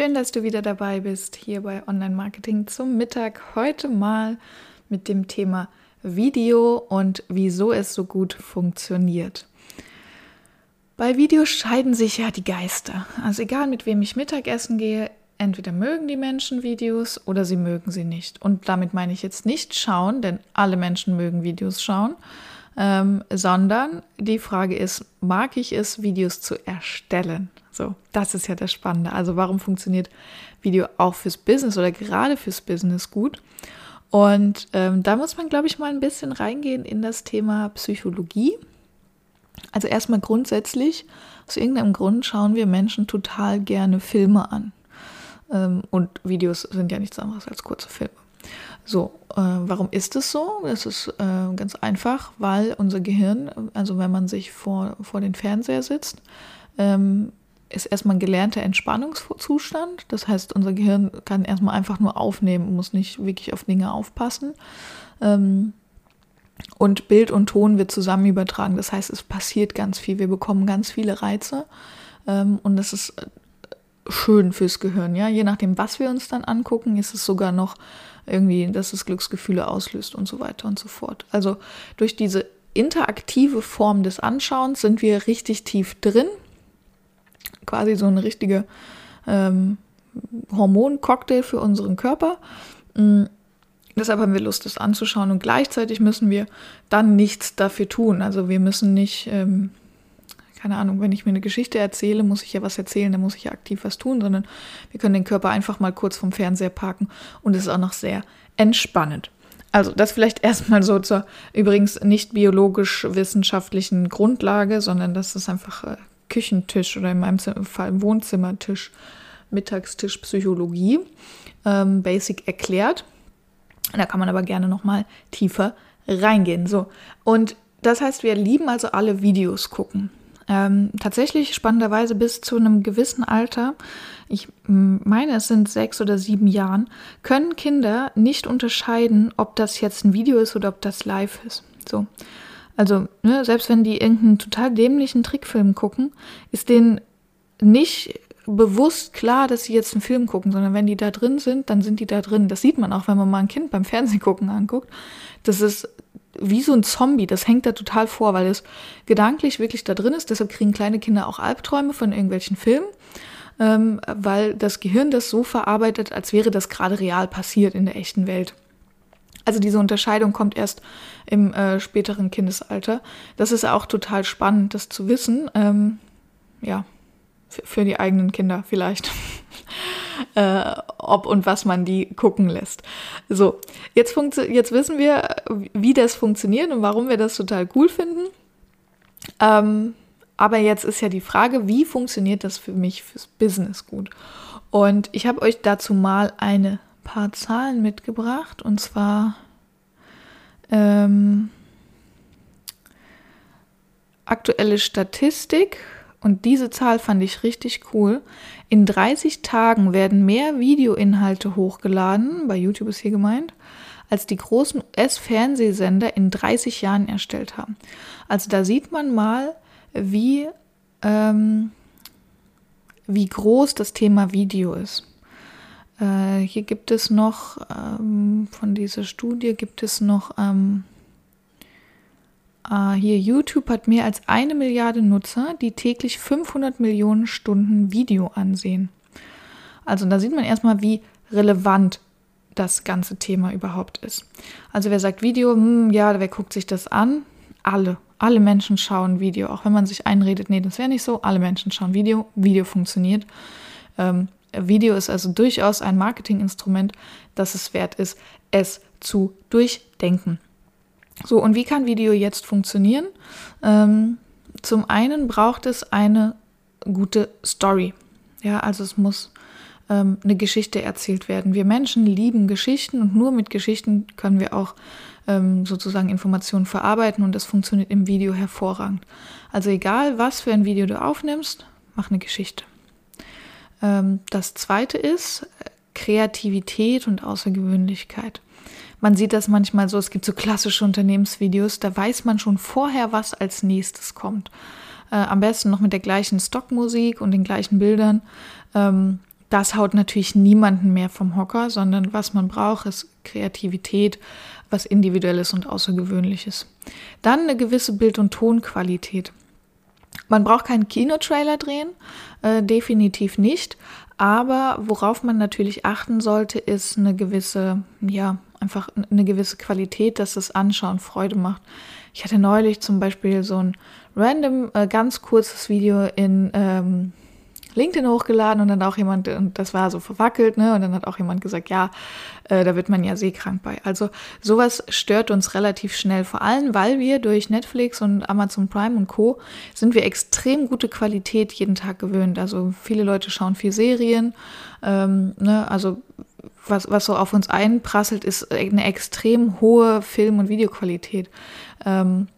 Schön, dass du wieder dabei bist hier bei Online Marketing zum Mittag. Heute mal mit dem Thema Video und wieso es so gut funktioniert. Bei Videos scheiden sich ja die Geister. Also egal mit wem ich Mittagessen gehe, entweder mögen die Menschen Videos oder sie mögen sie nicht. Und damit meine ich jetzt nicht schauen, denn alle Menschen mögen Videos schauen, ähm, sondern die Frage ist, mag ich es, Videos zu erstellen? So, das ist ja das Spannende. Also warum funktioniert Video auch fürs Business oder gerade fürs Business gut? Und ähm, da muss man, glaube ich, mal ein bisschen reingehen in das Thema Psychologie. Also erstmal grundsätzlich, aus irgendeinem Grund schauen wir Menschen total gerne Filme an. Ähm, und Videos sind ja nichts anderes als kurze Filme. So, äh, warum ist es so? Es ist äh, ganz einfach, weil unser Gehirn, also wenn man sich vor, vor den Fernseher sitzt, ähm, ist erstmal ein gelernter Entspannungszustand. Das heißt, unser Gehirn kann erstmal einfach nur aufnehmen, muss nicht wirklich auf Dinge aufpassen. Ähm, und Bild und Ton wird zusammen übertragen. Das heißt, es passiert ganz viel. Wir bekommen ganz viele Reize. Ähm, und das ist schön fürs Gehirn. Ja, je nachdem, was wir uns dann angucken, ist es sogar noch irgendwie, dass es Glücksgefühle auslöst und so weiter und so fort. Also durch diese interaktive Form des Anschauens sind wir richtig tief drin. Quasi so eine richtige ähm, Hormoncocktail für unseren Körper. Mhm. Deshalb haben wir Lust, das anzuschauen und gleichzeitig müssen wir dann nichts dafür tun. Also wir müssen nicht ähm, keine Ahnung, wenn ich mir eine Geschichte erzähle, muss ich ja was erzählen, dann muss ich ja aktiv was tun, sondern wir können den Körper einfach mal kurz vom Fernseher parken und es ist auch noch sehr entspannend. Also das vielleicht erstmal so zur übrigens nicht biologisch-wissenschaftlichen Grundlage, sondern das ist einfach äh, Küchentisch oder in meinem Fall Wohnzimmertisch, Mittagstisch Psychologie, ähm, basic erklärt. Da kann man aber gerne nochmal tiefer reingehen. So, und das heißt, wir lieben also alle Videos gucken. Ähm, tatsächlich spannenderweise bis zu einem gewissen Alter, ich meine, es sind sechs oder sieben Jahren, können Kinder nicht unterscheiden, ob das jetzt ein Video ist oder ob das live ist. So. Also, ne, selbst wenn die irgendeinen total dämlichen Trickfilm gucken, ist denen nicht bewusst klar, dass sie jetzt einen Film gucken, sondern wenn die da drin sind, dann sind die da drin. Das sieht man auch, wenn man mal ein Kind beim Fernsehen gucken anguckt. Das ist wie so ein Zombie, das hängt da total vor, weil es gedanklich wirklich da drin ist. Deshalb kriegen kleine Kinder auch Albträume von irgendwelchen Filmen, ähm, weil das Gehirn das so verarbeitet, als wäre das gerade real passiert in der echten Welt. Also diese Unterscheidung kommt erst im äh, späteren Kindesalter. Das ist auch total spannend, das zu wissen. Ähm, ja, für die eigenen Kinder vielleicht. äh, ob und was man die gucken lässt. So, jetzt, jetzt wissen wir, wie das funktioniert und warum wir das total cool finden. Ähm, aber jetzt ist ja die Frage, wie funktioniert das für mich fürs Business gut? Und ich habe euch dazu mal eine paar Zahlen mitgebracht und zwar ähm, aktuelle Statistik und diese Zahl fand ich richtig cool. In 30 Tagen werden mehr Videoinhalte hochgeladen, bei YouTube ist hier gemeint, als die großen US-Fernsehsender in 30 Jahren erstellt haben. Also da sieht man mal, wie, ähm, wie groß das Thema Video ist. Äh, hier gibt es noch, ähm, von dieser Studie gibt es noch ähm, Uh, hier, YouTube hat mehr als eine Milliarde Nutzer, die täglich 500 Millionen Stunden Video ansehen. Also da sieht man erstmal, wie relevant das ganze Thema überhaupt ist. Also wer sagt Video, hm, ja, wer guckt sich das an? Alle. Alle Menschen schauen Video, auch wenn man sich einredet, nee, das wäre nicht so. Alle Menschen schauen Video. Video funktioniert. Ähm, Video ist also durchaus ein Marketinginstrument, das es wert ist, es zu durchdenken. So, und wie kann Video jetzt funktionieren? Ähm, zum einen braucht es eine gute Story. Ja, also es muss ähm, eine Geschichte erzählt werden. Wir Menschen lieben Geschichten und nur mit Geschichten können wir auch ähm, sozusagen Informationen verarbeiten und das funktioniert im Video hervorragend. Also egal, was für ein Video du aufnimmst, mach eine Geschichte. Ähm, das zweite ist äh, Kreativität und Außergewöhnlichkeit. Man sieht das manchmal so, es gibt so klassische Unternehmensvideos, da weiß man schon vorher, was als nächstes kommt. Äh, am besten noch mit der gleichen Stockmusik und den gleichen Bildern. Ähm, das haut natürlich niemanden mehr vom Hocker, sondern was man braucht, ist Kreativität, was Individuelles und Außergewöhnliches. Dann eine gewisse Bild- und Tonqualität. Man braucht keinen Kinotrailer drehen, äh, definitiv nicht. Aber worauf man natürlich achten sollte, ist eine gewisse, ja, einfach eine gewisse Qualität, dass das Anschauen Freude macht. Ich hatte neulich zum Beispiel so ein random, äh, ganz kurzes Video in ähm, LinkedIn hochgeladen und dann auch jemand, und das war so verwackelt, ne? Und dann hat auch jemand gesagt, ja, äh, da wird man ja seekrank bei. Also sowas stört uns relativ schnell, vor allem, weil wir durch Netflix und Amazon Prime und Co. sind wir extrem gute Qualität jeden Tag gewöhnt. Also viele Leute schauen viel Serien, ähm, ne? Also was, was so auf uns einprasselt, ist eine extrem hohe Film- und Videoqualität. Ähm,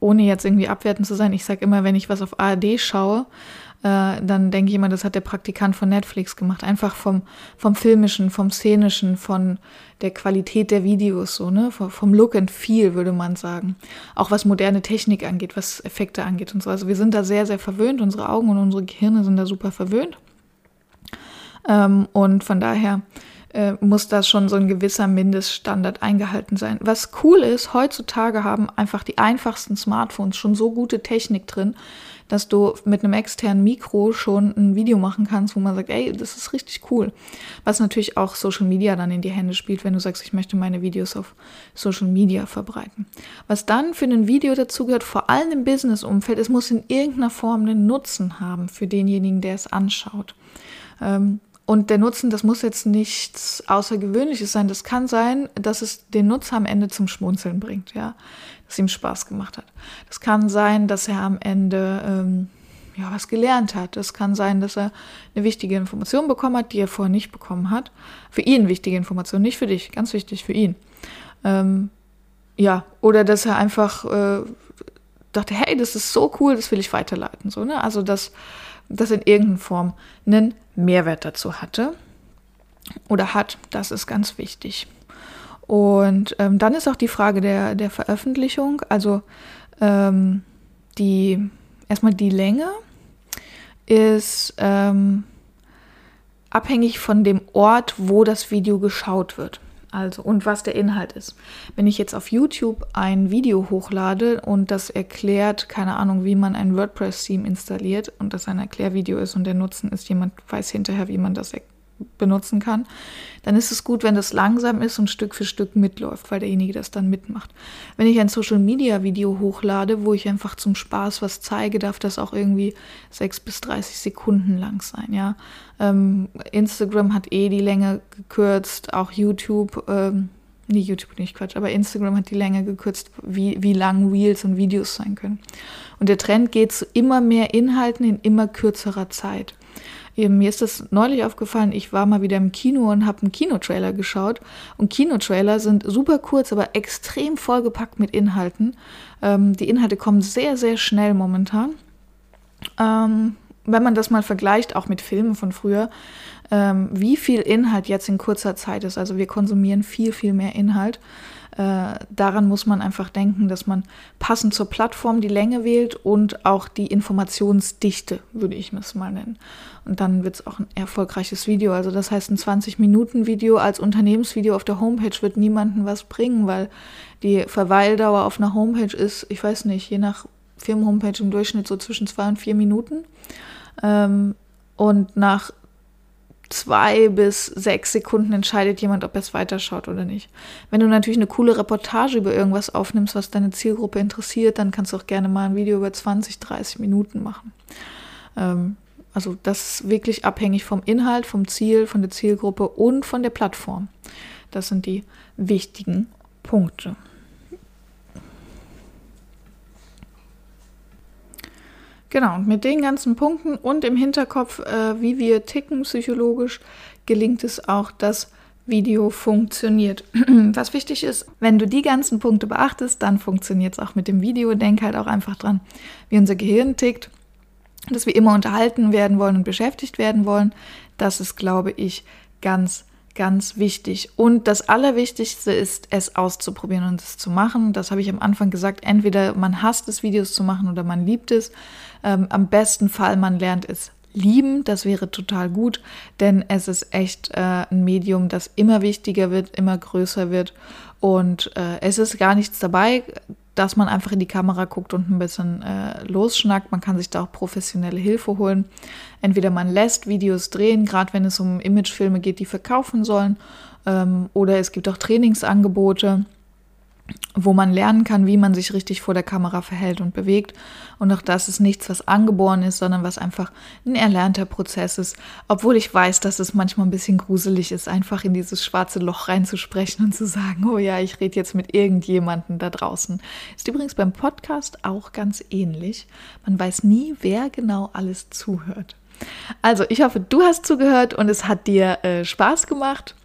ohne jetzt irgendwie abwertend zu sein, ich sage immer, wenn ich was auf ARD schaue, dann denke ich immer, das hat der Praktikant von Netflix gemacht. Einfach vom, vom Filmischen, vom Szenischen, von der Qualität der Videos, so, ne? Vom Look and Feel, würde man sagen. Auch was moderne Technik angeht, was Effekte angeht und so. Also wir sind da sehr, sehr verwöhnt. Unsere Augen und unsere Gehirne sind da super verwöhnt. Ähm, und von daher äh, muss da schon so ein gewisser Mindeststandard eingehalten sein. Was cool ist, heutzutage haben einfach die einfachsten Smartphones schon so gute Technik drin, dass du mit einem externen Mikro schon ein Video machen kannst, wo man sagt, ey, das ist richtig cool. Was natürlich auch Social Media dann in die Hände spielt, wenn du sagst, ich möchte meine Videos auf Social Media verbreiten. Was dann für ein Video dazu gehört, vor allem im Business-Umfeld, es muss in irgendeiner Form einen Nutzen haben für denjenigen, der es anschaut. Ähm, und der Nutzen, das muss jetzt nichts Außergewöhnliches sein. Das kann sein, dass es den Nutzer am Ende zum Schmunzeln bringt, ja, dass ihm Spaß gemacht hat. Das kann sein, dass er am Ende ähm, ja was gelernt hat. Das kann sein, dass er eine wichtige Information bekommen hat, die er vorher nicht bekommen hat. Für ihn wichtige Information, nicht für dich, ganz wichtig für ihn. Ähm, ja, oder dass er einfach äh, dachte, hey, das ist so cool, das will ich weiterleiten. So, ne? Also dass das in irgendeiner Form einen Mehrwert dazu hatte oder hat. Das ist ganz wichtig. Und ähm, dann ist auch die Frage der, der Veröffentlichung, also ähm, die erstmal die Länge ist ähm, abhängig von dem Ort, wo das Video geschaut wird. Also, und was der Inhalt ist. Wenn ich jetzt auf YouTube ein Video hochlade und das erklärt, keine Ahnung, wie man ein WordPress-Theme installiert und das ein Erklärvideo ist und der Nutzen ist, jemand weiß hinterher, wie man das benutzen kann, dann ist es gut, wenn das langsam ist und Stück für Stück mitläuft, weil derjenige das dann mitmacht. Wenn ich ein Social Media Video hochlade, wo ich einfach zum Spaß was zeige, darf das auch irgendwie 6 bis 30 Sekunden lang sein, ja. Ähm, Instagram hat eh die Länge gekürzt, auch YouTube, ähm, nee, YouTube nicht Quatsch, aber Instagram hat die Länge gekürzt, wie, wie lang Reels und Videos sein können. Und der Trend geht zu immer mehr Inhalten in immer kürzerer Zeit. Mir ist das neulich aufgefallen, ich war mal wieder im Kino und habe einen Kinotrailer geschaut. Und Kinotrailer sind super kurz, aber extrem vollgepackt mit Inhalten. Ähm, die Inhalte kommen sehr, sehr schnell momentan. Ähm, wenn man das mal vergleicht, auch mit Filmen von früher, ähm, wie viel Inhalt jetzt in kurzer Zeit ist. Also wir konsumieren viel, viel mehr Inhalt. Äh, daran muss man einfach denken, dass man passend zur Plattform die Länge wählt und auch die Informationsdichte, würde ich es mal nennen. Und dann wird es auch ein erfolgreiches Video. Also das heißt, ein 20-Minuten-Video als Unternehmensvideo auf der Homepage wird niemandem was bringen, weil die Verweildauer auf einer Homepage ist, ich weiß nicht, je nach Firmenhomepage im Durchschnitt so zwischen zwei und vier Minuten. Ähm, und nach zwei bis sechs Sekunden entscheidet jemand, ob er es weiterschaut oder nicht. Wenn du natürlich eine coole Reportage über irgendwas aufnimmst, was deine Zielgruppe interessiert, dann kannst du auch gerne mal ein Video über 20, 30 Minuten machen. Ähm, also das ist wirklich abhängig vom Inhalt, vom Ziel, von der Zielgruppe und von der Plattform. Das sind die wichtigen Punkte. Genau, und mit den ganzen Punkten und im Hinterkopf, äh, wie wir ticken psychologisch, gelingt es auch, dass Video funktioniert. Was wichtig ist, wenn du die ganzen Punkte beachtest, dann funktioniert es auch mit dem Video. Denk halt auch einfach dran, wie unser Gehirn tickt, dass wir immer unterhalten werden wollen und beschäftigt werden wollen. Das ist, glaube ich, ganz ganz wichtig. Und das Allerwichtigste ist, es auszuprobieren und es zu machen. Das habe ich am Anfang gesagt. Entweder man hasst es, Videos zu machen oder man liebt es. Ähm, am besten Fall, man lernt es lieben. Das wäre total gut, denn es ist echt äh, ein Medium, das immer wichtiger wird, immer größer wird. Und äh, es ist gar nichts dabei, dass man einfach in die Kamera guckt und ein bisschen äh, losschnackt. Man kann sich da auch professionelle Hilfe holen. Entweder man lässt Videos drehen, gerade wenn es um Imagefilme geht, die verkaufen sollen, ähm, oder es gibt auch Trainingsangebote wo man lernen kann, wie man sich richtig vor der Kamera verhält und bewegt. Und auch das ist nichts, was angeboren ist, sondern was einfach ein erlernter Prozess ist. Obwohl ich weiß, dass es manchmal ein bisschen gruselig ist, einfach in dieses schwarze Loch reinzusprechen und zu sagen, oh ja, ich rede jetzt mit irgendjemandem da draußen. Ist übrigens beim Podcast auch ganz ähnlich. Man weiß nie, wer genau alles zuhört. Also, ich hoffe, du hast zugehört und es hat dir äh, Spaß gemacht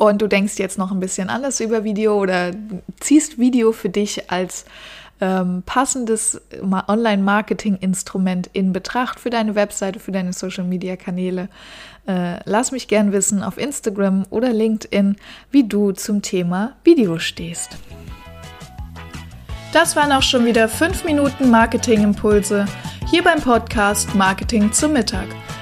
und du denkst jetzt noch ein bisschen anders über Video oder ziehst Video für dich als ähm, passendes Online-Marketing-Instrument in Betracht für deine Webseite, für deine Social-Media-Kanäle. Äh, lass mich gern wissen auf Instagram oder LinkedIn, wie du zum Thema Video stehst. Das waren auch schon wieder 5 Minuten Marketing-Impulse hier beim Podcast Marketing zum Mittag.